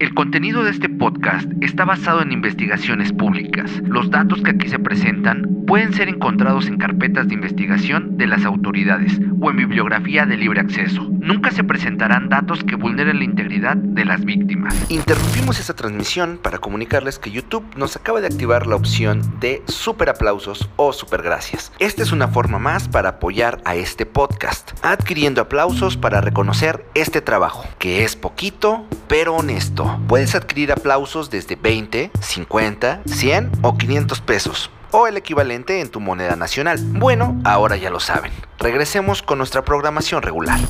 El contenido de este podcast está basado en investigaciones públicas. Los datos que aquí se presentan pueden ser encontrados en carpetas de investigación de las autoridades o en bibliografía de libre acceso. Nunca se presentarán datos que vulneren la integridad de las víctimas. Interrumpimos esta transmisión para comunicarles que YouTube nos acaba de activar la opción de super aplausos o super gracias. Esta es una forma más para apoyar a este podcast, adquiriendo aplausos para reconocer este trabajo, que es poquito pero honesto. Puedes adquirir aplausos desde 20, 50, 100 o 500 pesos o el equivalente en tu moneda nacional. Bueno, ahora ya lo saben. Regresemos con nuestra programación regular.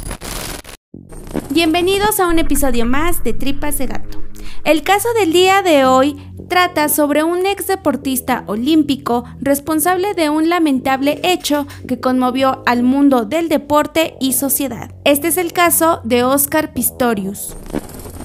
Bienvenidos a un episodio más de Tripas de Gato. El caso del día de hoy trata sobre un ex deportista olímpico responsable de un lamentable hecho que conmovió al mundo del deporte y sociedad. Este es el caso de Oscar Pistorius.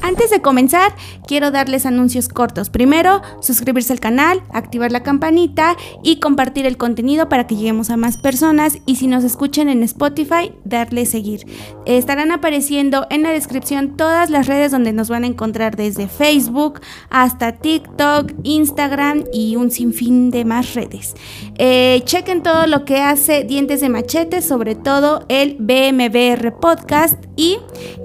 Antes de comenzar, quiero darles anuncios cortos. Primero, suscribirse al canal, activar la campanita y compartir el contenido para que lleguemos a más personas. Y si nos escuchan en Spotify, darle seguir. Estarán apareciendo en la descripción todas las redes donde nos van a encontrar desde Facebook hasta TikTok, Instagram y un sinfín de más redes. Eh, chequen todo lo que hace Dientes de Machete, sobre todo el BMBR Podcast. Y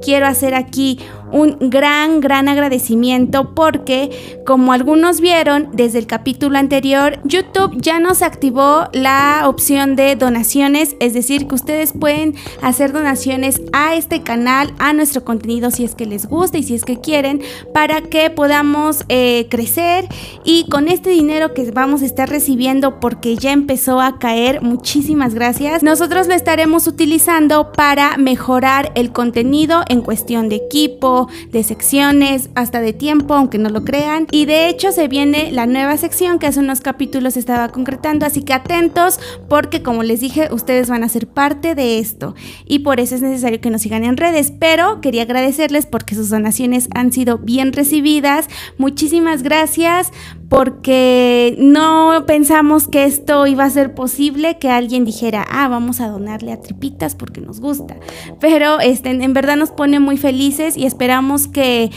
quiero hacer aquí un gran, gran agradecimiento porque, como algunos vieron desde el capítulo anterior, YouTube ya nos activó la opción de donaciones, es decir, que ustedes pueden hacer donaciones a este canal, a nuestro contenido si es que les gusta y si es que quieren, para que podamos eh, crecer. Y con este dinero que vamos a estar recibiendo porque ya empezó a caer, muchísimas gracias, nosotros lo estaremos utilizando para mejorar el contenido en cuestión de equipo, de secciones, hasta de tiempo, aunque no lo crean. Y de hecho se viene la nueva sección que hace unos capítulos estaba concretando, así que atentos porque como les dije, ustedes van a ser parte de esto y por eso es necesario que nos sigan en redes, pero quería agradecerles porque sus donaciones han sido bien recibidas. Muchísimas gracias porque no pensamos que esto iba a ser posible, que alguien dijera, ah, vamos a donarle a tripitas porque nos gusta. Pero este, en verdad nos pone muy felices y esperamos que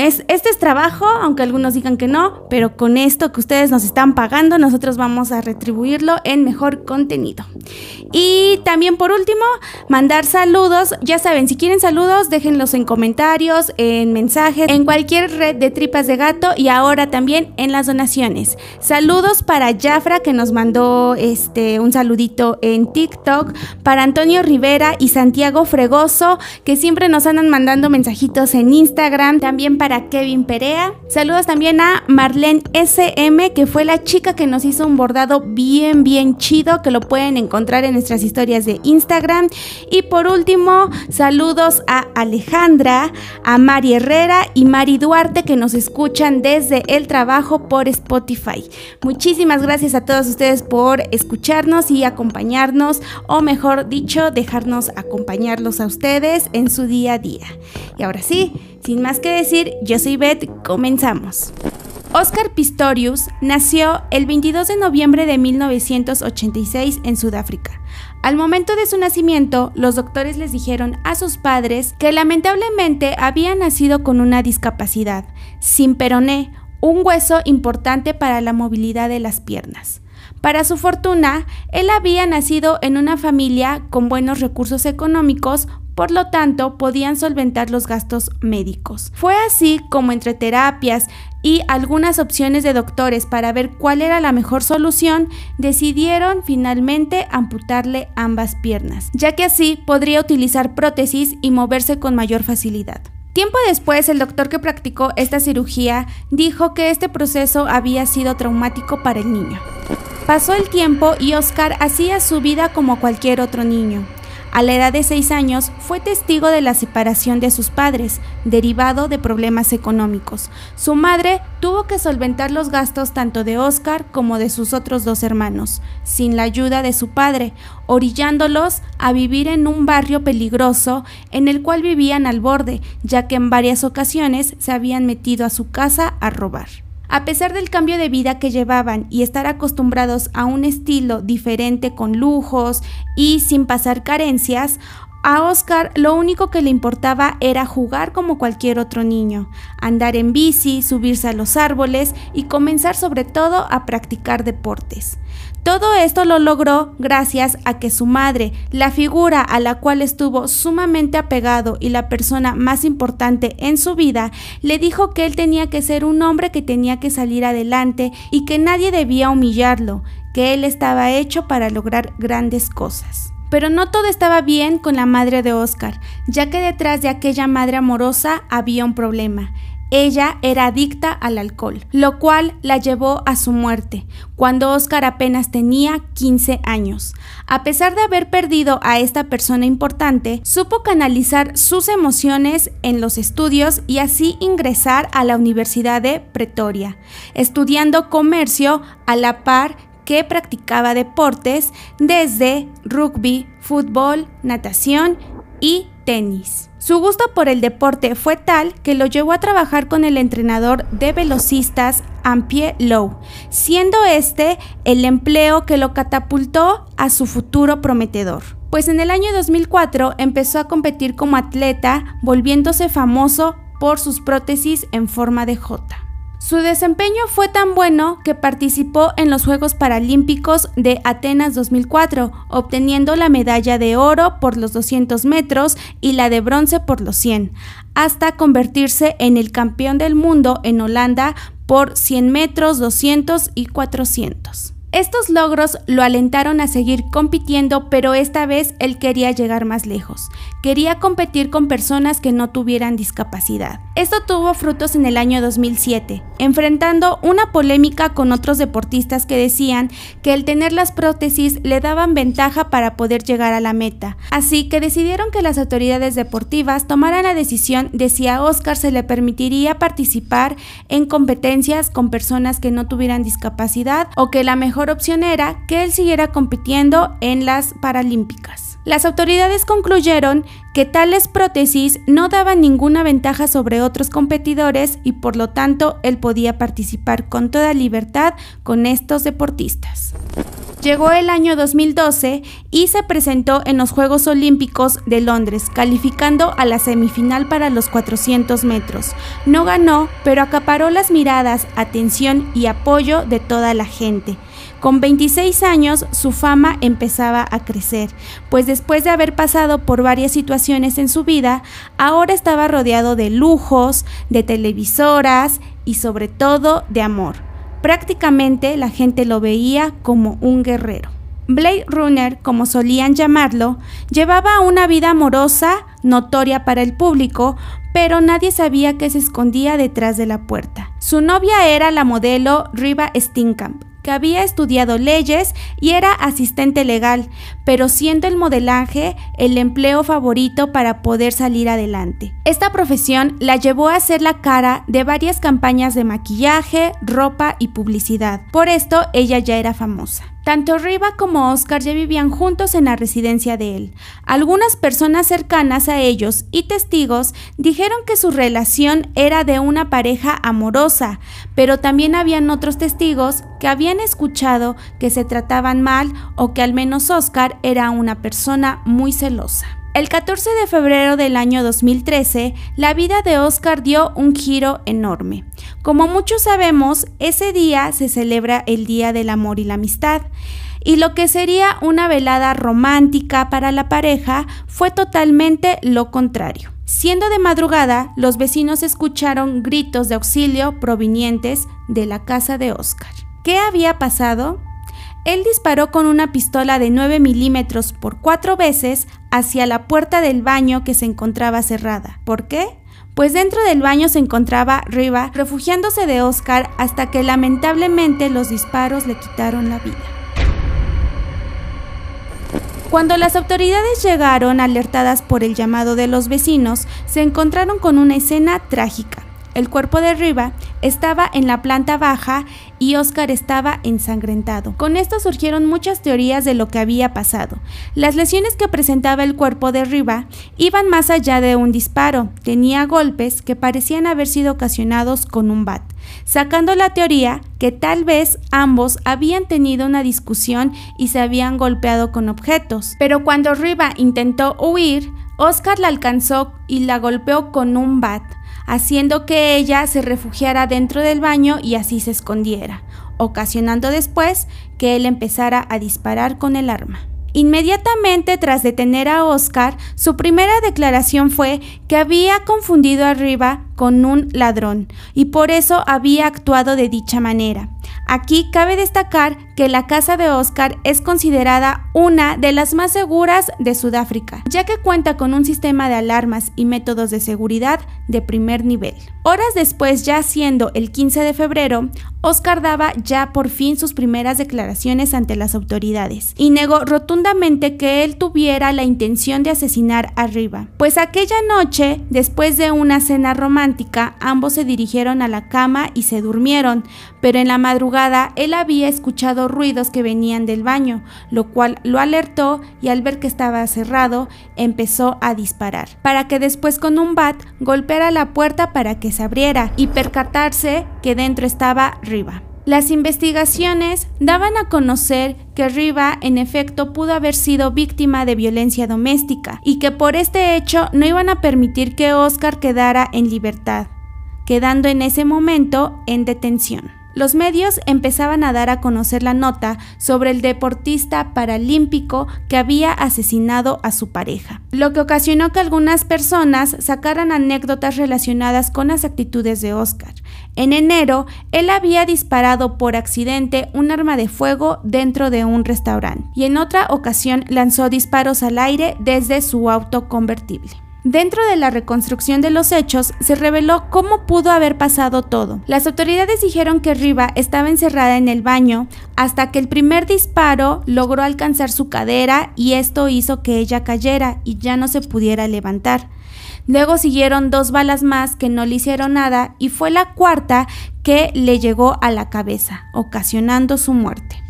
este es trabajo, aunque algunos digan que no, pero con esto que ustedes nos están pagando, nosotros vamos a retribuirlo en mejor contenido. Y también por último, mandar saludos. Ya saben, si quieren saludos, déjenlos en comentarios, en mensajes, en cualquier red de tripas de gato y ahora también en las donaciones. Saludos para Jafra que nos mandó este un saludito en TikTok, para Antonio Rivera y Santiago Fregoso que siempre nos andan mandando mensajitos en Instagram, también para Kevin Perea. Saludos también a Marlene SM, que fue la chica que nos hizo un bordado bien, bien chido, que lo pueden encontrar en nuestras historias de Instagram. Y por último, saludos a Alejandra, a Mari Herrera y Mari Duarte, que nos escuchan desde el trabajo por Spotify. Muchísimas gracias a todos ustedes por escucharnos y acompañarnos, o mejor dicho, dejarnos acompañarlos a ustedes en su día a día. Y ahora sí, sin más que decir, yo soy Beth, comenzamos. Oscar Pistorius nació el 22 de noviembre de 1986 en Sudáfrica. Al momento de su nacimiento, los doctores les dijeron a sus padres que lamentablemente había nacido con una discapacidad, sin peroné, un hueso importante para la movilidad de las piernas. Para su fortuna, él había nacido en una familia con buenos recursos económicos por lo tanto podían solventar los gastos médicos. Fue así como entre terapias y algunas opciones de doctores para ver cuál era la mejor solución, decidieron finalmente amputarle ambas piernas, ya que así podría utilizar prótesis y moverse con mayor facilidad. Tiempo después, el doctor que practicó esta cirugía dijo que este proceso había sido traumático para el niño. Pasó el tiempo y Oscar hacía su vida como cualquier otro niño. A la edad de 6 años fue testigo de la separación de sus padres, derivado de problemas económicos. Su madre tuvo que solventar los gastos tanto de Oscar como de sus otros dos hermanos, sin la ayuda de su padre, orillándolos a vivir en un barrio peligroso en el cual vivían al borde, ya que en varias ocasiones se habían metido a su casa a robar. A pesar del cambio de vida que llevaban y estar acostumbrados a un estilo diferente con lujos y sin pasar carencias, A Oscar lo único que le importaba era jugar como cualquier otro niño, andar en bici, subirse a los árboles y comenzar sobre todo a practicar deportes. Todo esto lo logró gracias a que su madre, la figura a la cual estuvo sumamente apegado y la persona más importante en su vida, le dijo que él tenía que ser un hombre que tenía que salir adelante y que nadie debía humillarlo, que él estaba hecho para lograr grandes cosas. Pero no todo estaba bien con la madre de Oscar, ya que detrás de aquella madre amorosa había un problema. Ella era adicta al alcohol, lo cual la llevó a su muerte, cuando Oscar apenas tenía 15 años. A pesar de haber perdido a esta persona importante, supo canalizar sus emociones en los estudios y así ingresar a la Universidad de Pretoria, estudiando comercio a la par que practicaba deportes desde rugby, fútbol, natación y tenis. Su gusto por el deporte fue tal que lo llevó a trabajar con el entrenador de velocistas Ampie Lowe, siendo este el empleo que lo catapultó a su futuro prometedor. Pues en el año 2004 empezó a competir como atleta, volviéndose famoso por sus prótesis en forma de J. Su desempeño fue tan bueno que participó en los Juegos Paralímpicos de Atenas 2004, obteniendo la medalla de oro por los 200 metros y la de bronce por los 100, hasta convertirse en el campeón del mundo en Holanda por 100 metros, 200 y 400. Estos logros lo alentaron a seguir compitiendo, pero esta vez él quería llegar más lejos. Quería competir con personas que no tuvieran discapacidad. Esto tuvo frutos en el año 2007, enfrentando una polémica con otros deportistas que decían que el tener las prótesis le daban ventaja para poder llegar a la meta. Así que decidieron que las autoridades deportivas tomaran la decisión de si a Oscar se le permitiría participar en competencias con personas que no tuvieran discapacidad o que la mejor opción era que él siguiera compitiendo en las Paralímpicas. Las autoridades concluyeron que tales prótesis no daban ninguna ventaja sobre otros competidores y por lo tanto él podía participar con toda libertad con estos deportistas. Llegó el año 2012 y se presentó en los Juegos Olímpicos de Londres, calificando a la semifinal para los 400 metros. No ganó, pero acaparó las miradas, atención y apoyo de toda la gente. Con 26 años su fama empezaba a crecer, pues después de haber pasado por varias situaciones en su vida, ahora estaba rodeado de lujos, de televisoras y sobre todo de amor. Prácticamente la gente lo veía como un guerrero. Blade Runner, como solían llamarlo, llevaba una vida amorosa notoria para el público, pero nadie sabía que se escondía detrás de la puerta. Su novia era la modelo Riva Stinkamp, que había estudiado leyes y era asistente legal, pero siendo el modelaje el empleo favorito para poder salir adelante. Esta profesión la llevó a ser la cara de varias campañas de maquillaje, ropa y publicidad. Por esto ella ya era famosa. Tanto Riva como Oscar ya vivían juntos en la residencia de él. Algunas personas cercanas a ellos y testigos dijeron que su relación era de una pareja amorosa, pero también habían otros testigos que habían escuchado que se trataban mal o que al menos Oscar era una persona muy celosa. El 14 de febrero del año 2013, la vida de Oscar dio un giro enorme. Como muchos sabemos, ese día se celebra el Día del Amor y la Amistad, y lo que sería una velada romántica para la pareja fue totalmente lo contrario. Siendo de madrugada, los vecinos escucharon gritos de auxilio provenientes de la casa de Oscar. ¿Qué había pasado? Él disparó con una pistola de 9 milímetros por cuatro veces hacia la puerta del baño que se encontraba cerrada. ¿Por qué? Pues dentro del baño se encontraba Riva refugiándose de Oscar hasta que lamentablemente los disparos le quitaron la vida. Cuando las autoridades llegaron alertadas por el llamado de los vecinos, se encontraron con una escena trágica. El cuerpo de Riva estaba en la planta baja y Oscar estaba ensangrentado. Con esto surgieron muchas teorías de lo que había pasado. Las lesiones que presentaba el cuerpo de Riva iban más allá de un disparo, tenía golpes que parecían haber sido ocasionados con un bat. sacando la teoría que tal vez ambos habían tenido una discusión y se habían golpeado con objetos. Pero cuando Riva intentó huir, Oscar la alcanzó y la golpeó con un bat, haciendo que ella se refugiara dentro del baño y así se escondiera, ocasionando después que él empezara a disparar con el arma. Inmediatamente tras detener a Oscar, su primera declaración fue que había confundido a Riva con un ladrón y por eso había actuado de dicha manera. Aquí cabe destacar que la casa de Oscar es considerada una de las más seguras de Sudáfrica, ya que cuenta con un sistema de alarmas y métodos de seguridad de primer nivel. Horas después, ya siendo el 15 de febrero, Oscar daba ya por fin sus primeras declaraciones ante las autoridades y negó rotundamente que él tuviera la intención de asesinar a Riva, pues aquella noche, después de una cena romántica, ambos se dirigieron a la cama y se durmieron, pero en la madrugada él había escuchado ruidos que venían del baño, lo cual lo alertó y al ver que estaba cerrado empezó a disparar, para que después con un bat golpeara la puerta para que se abriera y percatarse que dentro estaba Riva. Las investigaciones daban a conocer que Riva en efecto pudo haber sido víctima de violencia doméstica y que por este hecho no iban a permitir que Oscar quedara en libertad, quedando en ese momento en detención. Los medios empezaban a dar a conocer la nota sobre el deportista paralímpico que había asesinado a su pareja, lo que ocasionó que algunas personas sacaran anécdotas relacionadas con las actitudes de Oscar. En enero, él había disparado por accidente un arma de fuego dentro de un restaurante y en otra ocasión lanzó disparos al aire desde su auto convertible. Dentro de la reconstrucción de los hechos se reveló cómo pudo haber pasado todo. Las autoridades dijeron que Riva estaba encerrada en el baño hasta que el primer disparo logró alcanzar su cadera y esto hizo que ella cayera y ya no se pudiera levantar. Luego siguieron dos balas más que no le hicieron nada y fue la cuarta que le llegó a la cabeza, ocasionando su muerte.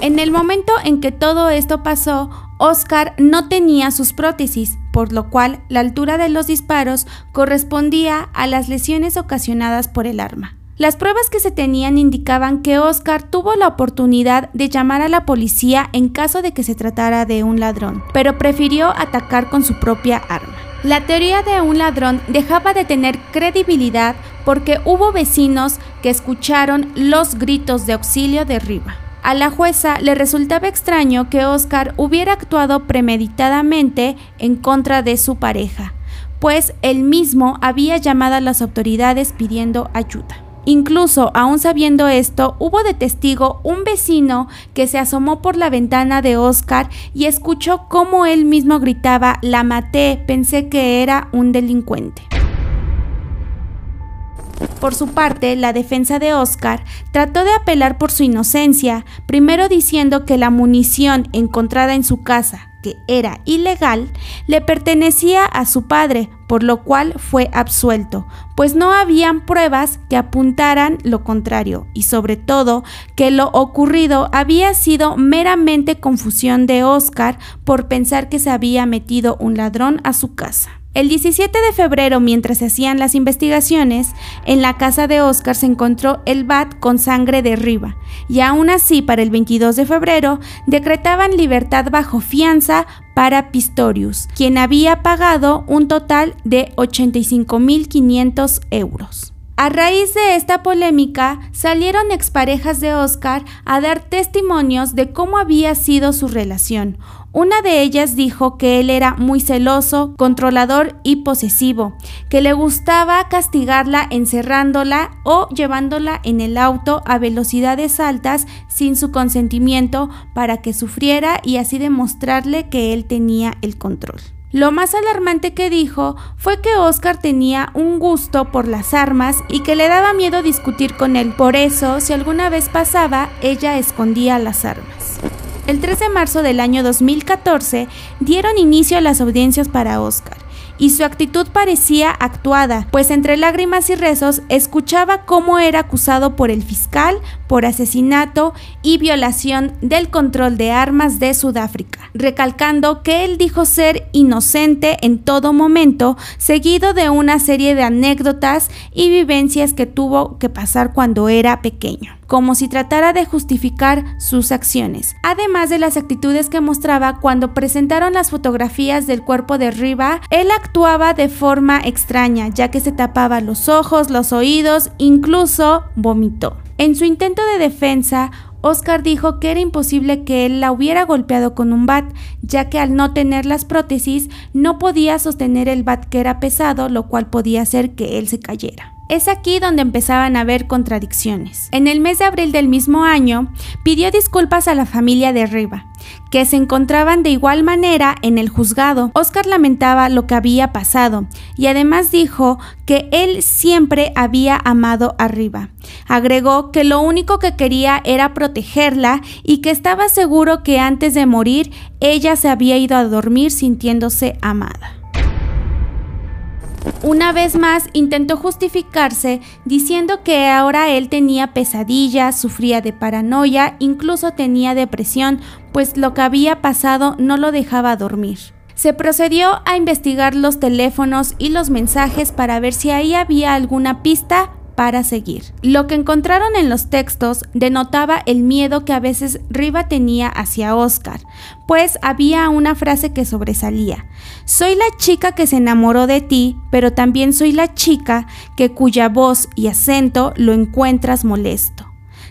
En el momento en que todo esto pasó, Oscar no tenía sus prótesis, por lo cual la altura de los disparos correspondía a las lesiones ocasionadas por el arma. Las pruebas que se tenían indicaban que Oscar tuvo la oportunidad de llamar a la policía en caso de que se tratara de un ladrón, pero prefirió atacar con su propia arma. La teoría de un ladrón dejaba de tener credibilidad porque hubo vecinos que escucharon los gritos de auxilio de Riva. A la jueza le resultaba extraño que Oscar hubiera actuado premeditadamente en contra de su pareja, pues él mismo había llamado a las autoridades pidiendo ayuda. Incluso, aún sabiendo esto, hubo de testigo un vecino que se asomó por la ventana de Oscar y escuchó cómo él mismo gritaba, la maté, pensé que era un delincuente. Por su parte, la defensa de Oscar trató de apelar por su inocencia, primero diciendo que la munición encontrada en su casa, que era ilegal, le pertenecía a su padre, por lo cual fue absuelto, pues no habían pruebas que apuntaran lo contrario, y sobre todo que lo ocurrido había sido meramente confusión de Oscar por pensar que se había metido un ladrón a su casa. El 17 de febrero, mientras se hacían las investigaciones, en la casa de Oscar se encontró el bat con sangre de Riva, y aún así para el 22 de febrero decretaban libertad bajo fianza para Pistorius, quien había pagado un total de 85.500 euros. A raíz de esta polémica, salieron exparejas de Oscar a dar testimonios de cómo había sido su relación. Una de ellas dijo que él era muy celoso, controlador y posesivo, que le gustaba castigarla encerrándola o llevándola en el auto a velocidades altas sin su consentimiento para que sufriera y así demostrarle que él tenía el control. Lo más alarmante que dijo fue que Oscar tenía un gusto por las armas y que le daba miedo discutir con él. Por eso, si alguna vez pasaba, ella escondía las armas. El 3 de marzo del año 2014 dieron inicio a las audiencias para Oscar y su actitud parecía actuada, pues entre lágrimas y rezos escuchaba cómo era acusado por el fiscal por asesinato y violación del control de armas de Sudáfrica, recalcando que él dijo ser inocente en todo momento, seguido de una serie de anécdotas y vivencias que tuvo que pasar cuando era pequeño como si tratara de justificar sus acciones, además de las actitudes que mostraba cuando presentaron las fotografías del cuerpo de Riva, él actuaba de forma extraña, ya que se tapaba los ojos, los oídos, incluso vomitó. En su intento de defensa, Oscar dijo que era imposible que él la hubiera golpeado con un bat, ya que al no tener las prótesis no podía sostener el bat que era pesado, lo cual podía hacer que él se cayera. Es aquí donde empezaban a haber contradicciones. En el mes de abril del mismo año, pidió disculpas a la familia de Riva, que se encontraban de igual manera en el juzgado. Oscar lamentaba lo que había pasado y además dijo que él siempre había amado a Riva. Agregó que lo único que quería era protegerla y que estaba seguro que antes de morir ella se había ido a dormir sintiéndose amada. Una vez más intentó justificarse diciendo que ahora él tenía pesadillas, sufría de paranoia, incluso tenía depresión, pues lo que había pasado no lo dejaba dormir. Se procedió a investigar los teléfonos y los mensajes para ver si ahí había alguna pista, para seguir. Lo que encontraron en los textos denotaba el miedo que a veces Riva tenía hacia Oscar, pues había una frase que sobresalía. Soy la chica que se enamoró de ti, pero también soy la chica que cuya voz y acento lo encuentras molesto.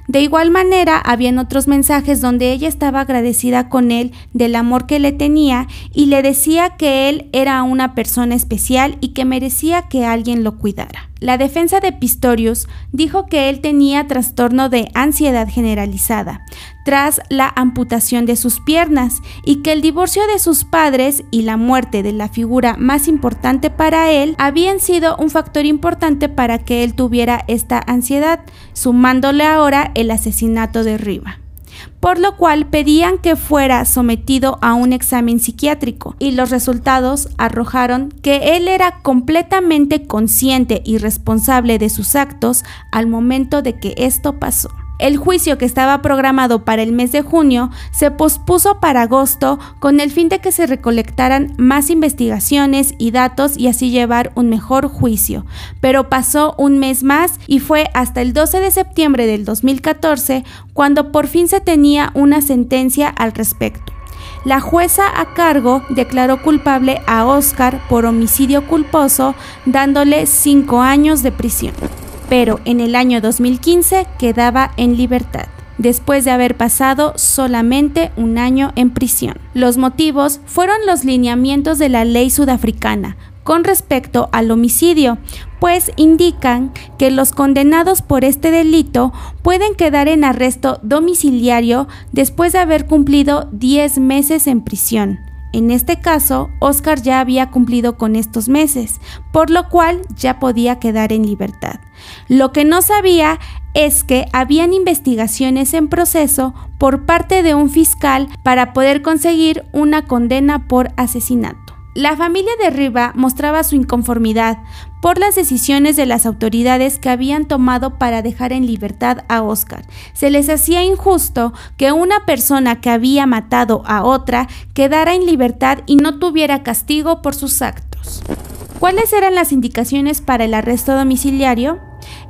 De igual manera, habían otros mensajes donde ella estaba agradecida con él del amor que le tenía y le decía que él era una persona especial y que merecía que alguien lo cuidara. La defensa de Pistorius dijo que él tenía trastorno de ansiedad generalizada tras la amputación de sus piernas y que el divorcio de sus padres y la muerte de la figura más importante para él habían sido un factor importante para que él tuviera esta ansiedad, sumándole ahora el asesinato de Riva por lo cual pedían que fuera sometido a un examen psiquiátrico y los resultados arrojaron que él era completamente consciente y responsable de sus actos al momento de que esto pasó. El juicio que estaba programado para el mes de junio se pospuso para agosto con el fin de que se recolectaran más investigaciones y datos y así llevar un mejor juicio. Pero pasó un mes más y fue hasta el 12 de septiembre del 2014 cuando por fin se tenía una sentencia al respecto. La jueza a cargo declaró culpable a Oscar por homicidio culposo, dándole cinco años de prisión pero en el año 2015 quedaba en libertad después de haber pasado solamente un año en prisión. Los motivos fueron los lineamientos de la ley sudafricana con respecto al homicidio, pues indican que los condenados por este delito pueden quedar en arresto domiciliario después de haber cumplido 10 meses en prisión. En este caso, Oscar ya había cumplido con estos meses, por lo cual ya podía quedar en libertad. Lo que no sabía es que habían investigaciones en proceso por parte de un fiscal para poder conseguir una condena por asesinato. La familia de Riva mostraba su inconformidad por las decisiones de las autoridades que habían tomado para dejar en libertad a Oscar. Se les hacía injusto que una persona que había matado a otra quedara en libertad y no tuviera castigo por sus actos. ¿Cuáles eran las indicaciones para el arresto domiciliario?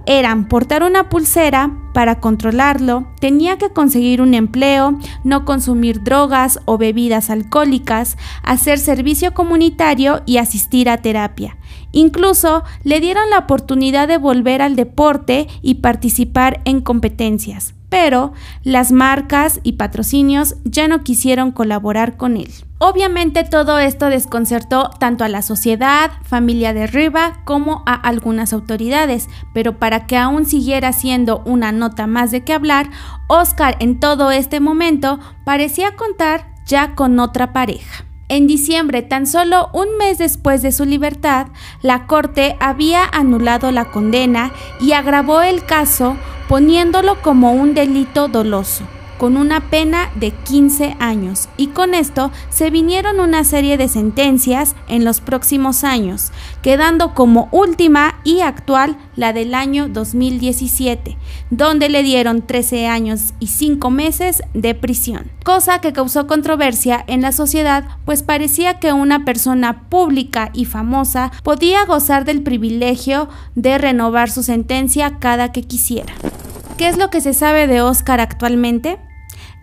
Eran portar una pulsera para controlarlo, tenía que conseguir un empleo, no consumir drogas o bebidas alcohólicas, hacer servicio comunitario y asistir a terapia. Incluso le dieron la oportunidad de volver al deporte y participar en competencias, pero las marcas y patrocinios ya no quisieron colaborar con él. Obviamente todo esto desconcertó tanto a la sociedad, familia de Riva, como a algunas autoridades, pero para que aún siguiera siendo una nota más de qué hablar, Oscar en todo este momento parecía contar ya con otra pareja. En diciembre, tan solo un mes después de su libertad, la Corte había anulado la condena y agravó el caso poniéndolo como un delito doloso. Con una pena de 15 años y con esto se vinieron una serie de sentencias en los próximos años, quedando como última y actual la del año 2017, donde le dieron 13 años y 5 meses de prisión, cosa que causó controversia en la sociedad, pues parecía que una persona pública y famosa podía gozar del privilegio de renovar su sentencia cada que quisiera. ¿Qué es lo que se sabe de Oscar actualmente?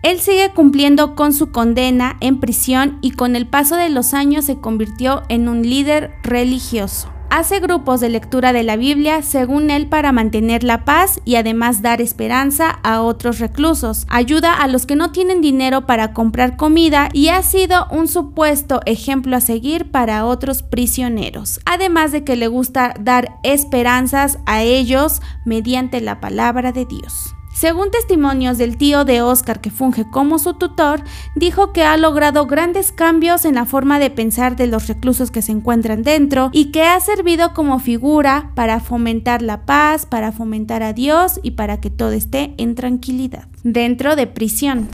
Él sigue cumpliendo con su condena en prisión y con el paso de los años se convirtió en un líder religioso. Hace grupos de lectura de la Biblia, según él, para mantener la paz y además dar esperanza a otros reclusos. Ayuda a los que no tienen dinero para comprar comida y ha sido un supuesto ejemplo a seguir para otros prisioneros. Además de que le gusta dar esperanzas a ellos mediante la palabra de Dios. Según testimonios del tío de Oscar que funge como su tutor, dijo que ha logrado grandes cambios en la forma de pensar de los reclusos que se encuentran dentro y que ha servido como figura para fomentar la paz, para fomentar a Dios y para que todo esté en tranquilidad dentro de prisión.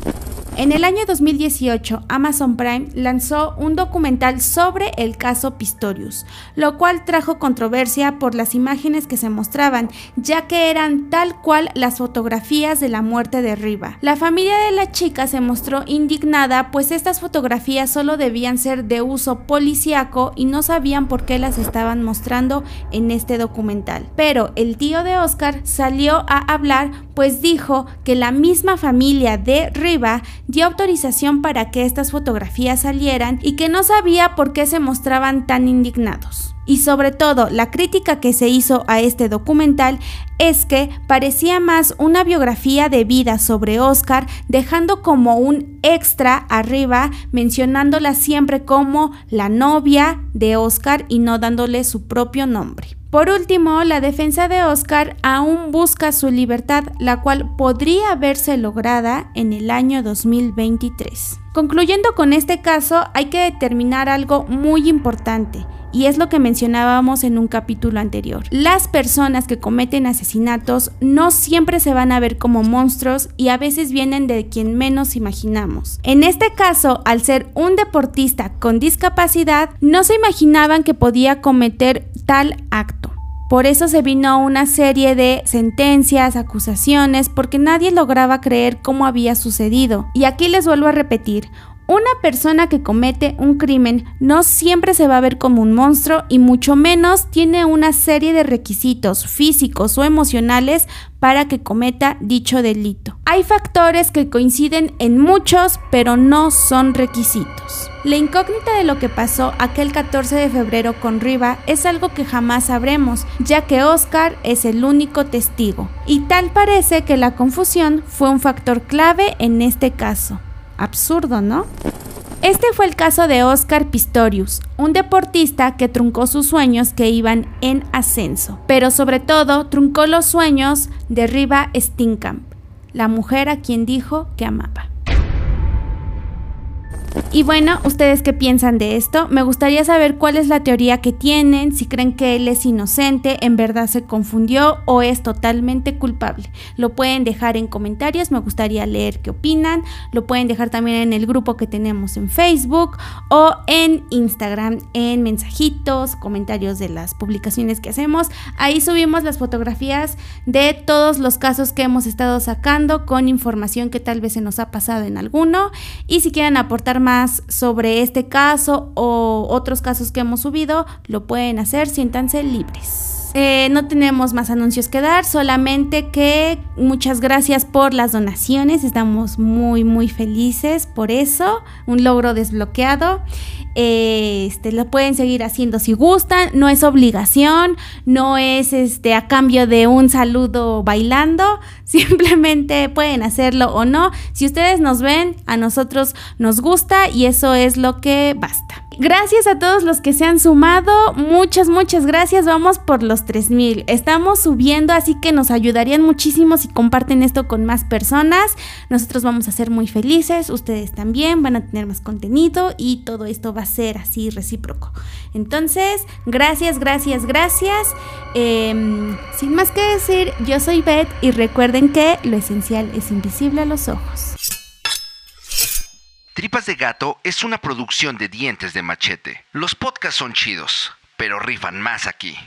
En el año 2018, Amazon Prime lanzó un documental sobre el caso Pistorius, lo cual trajo controversia por las imágenes que se mostraban, ya que eran tal cual las fotografías de la muerte de Riva. La familia de la chica se mostró indignada, pues estas fotografías solo debían ser de uso policíaco y no sabían por qué las estaban mostrando en este documental. Pero el tío de Oscar salió a hablar, pues dijo que la misma familia de Riva dio autorización para que estas fotografías salieran y que no sabía por qué se mostraban tan indignados. Y sobre todo, la crítica que se hizo a este documental es que parecía más una biografía de vida sobre Oscar, dejando como un extra arriba, mencionándola siempre como la novia de Oscar y no dándole su propio nombre. Por último, la defensa de Oscar aún busca su libertad, la cual podría verse lograda en el año 2023. Concluyendo con este caso, hay que determinar algo muy importante. Y es lo que mencionábamos en un capítulo anterior. Las personas que cometen asesinatos no siempre se van a ver como monstruos y a veces vienen de quien menos imaginamos. En este caso, al ser un deportista con discapacidad, no se imaginaban que podía cometer tal acto. Por eso se vino una serie de sentencias, acusaciones, porque nadie lograba creer cómo había sucedido. Y aquí les vuelvo a repetir, una persona que comete un crimen no siempre se va a ver como un monstruo y mucho menos tiene una serie de requisitos físicos o emocionales para que cometa dicho delito. Hay factores que coinciden en muchos, pero no son requisitos. La incógnita de lo que pasó aquel 14 de febrero con Riva es algo que jamás sabremos, ya que Oscar es el único testigo. Y tal parece que la confusión fue un factor clave en este caso. Absurdo, ¿no? Este fue el caso de Oscar Pistorius, un deportista que truncó sus sueños que iban en ascenso, pero sobre todo truncó los sueños de Riva Stinkamp, la mujer a quien dijo que amaba. Y bueno, ¿ustedes qué piensan de esto? Me gustaría saber cuál es la teoría que tienen, si creen que él es inocente, en verdad se confundió o es totalmente culpable. Lo pueden dejar en comentarios, me gustaría leer qué opinan. Lo pueden dejar también en el grupo que tenemos en Facebook o en Instagram, en mensajitos, comentarios de las publicaciones que hacemos. Ahí subimos las fotografías de todos los casos que hemos estado sacando con información que tal vez se nos ha pasado en alguno. Y si quieren aportar más sobre este caso o otros casos que hemos subido, lo pueden hacer, siéntanse libres. Eh, no tenemos más anuncios que dar, solamente que muchas gracias por las donaciones, estamos muy muy felices por eso, un logro desbloqueado. este, lo pueden seguir haciendo si gustan, no es obligación, no es este a cambio de un saludo bailando, simplemente pueden hacerlo o no. Si ustedes nos ven, a nosotros nos gusta y eso es lo que basta. Gracias a todos los que se han sumado. Muchas, muchas gracias. Vamos por los 3000. Estamos subiendo, así que nos ayudarían muchísimo si comparten esto con más personas. Nosotros vamos a ser muy felices. Ustedes también van a tener más contenido y todo esto va a ser así recíproco. Entonces, gracias, gracias, gracias. Em, sin más que decir, yo soy Beth y recuerden que lo esencial es invisible a los ojos. Tripas de Gato es una producción de dientes de machete. Los podcasts son chidos, pero rifan más aquí.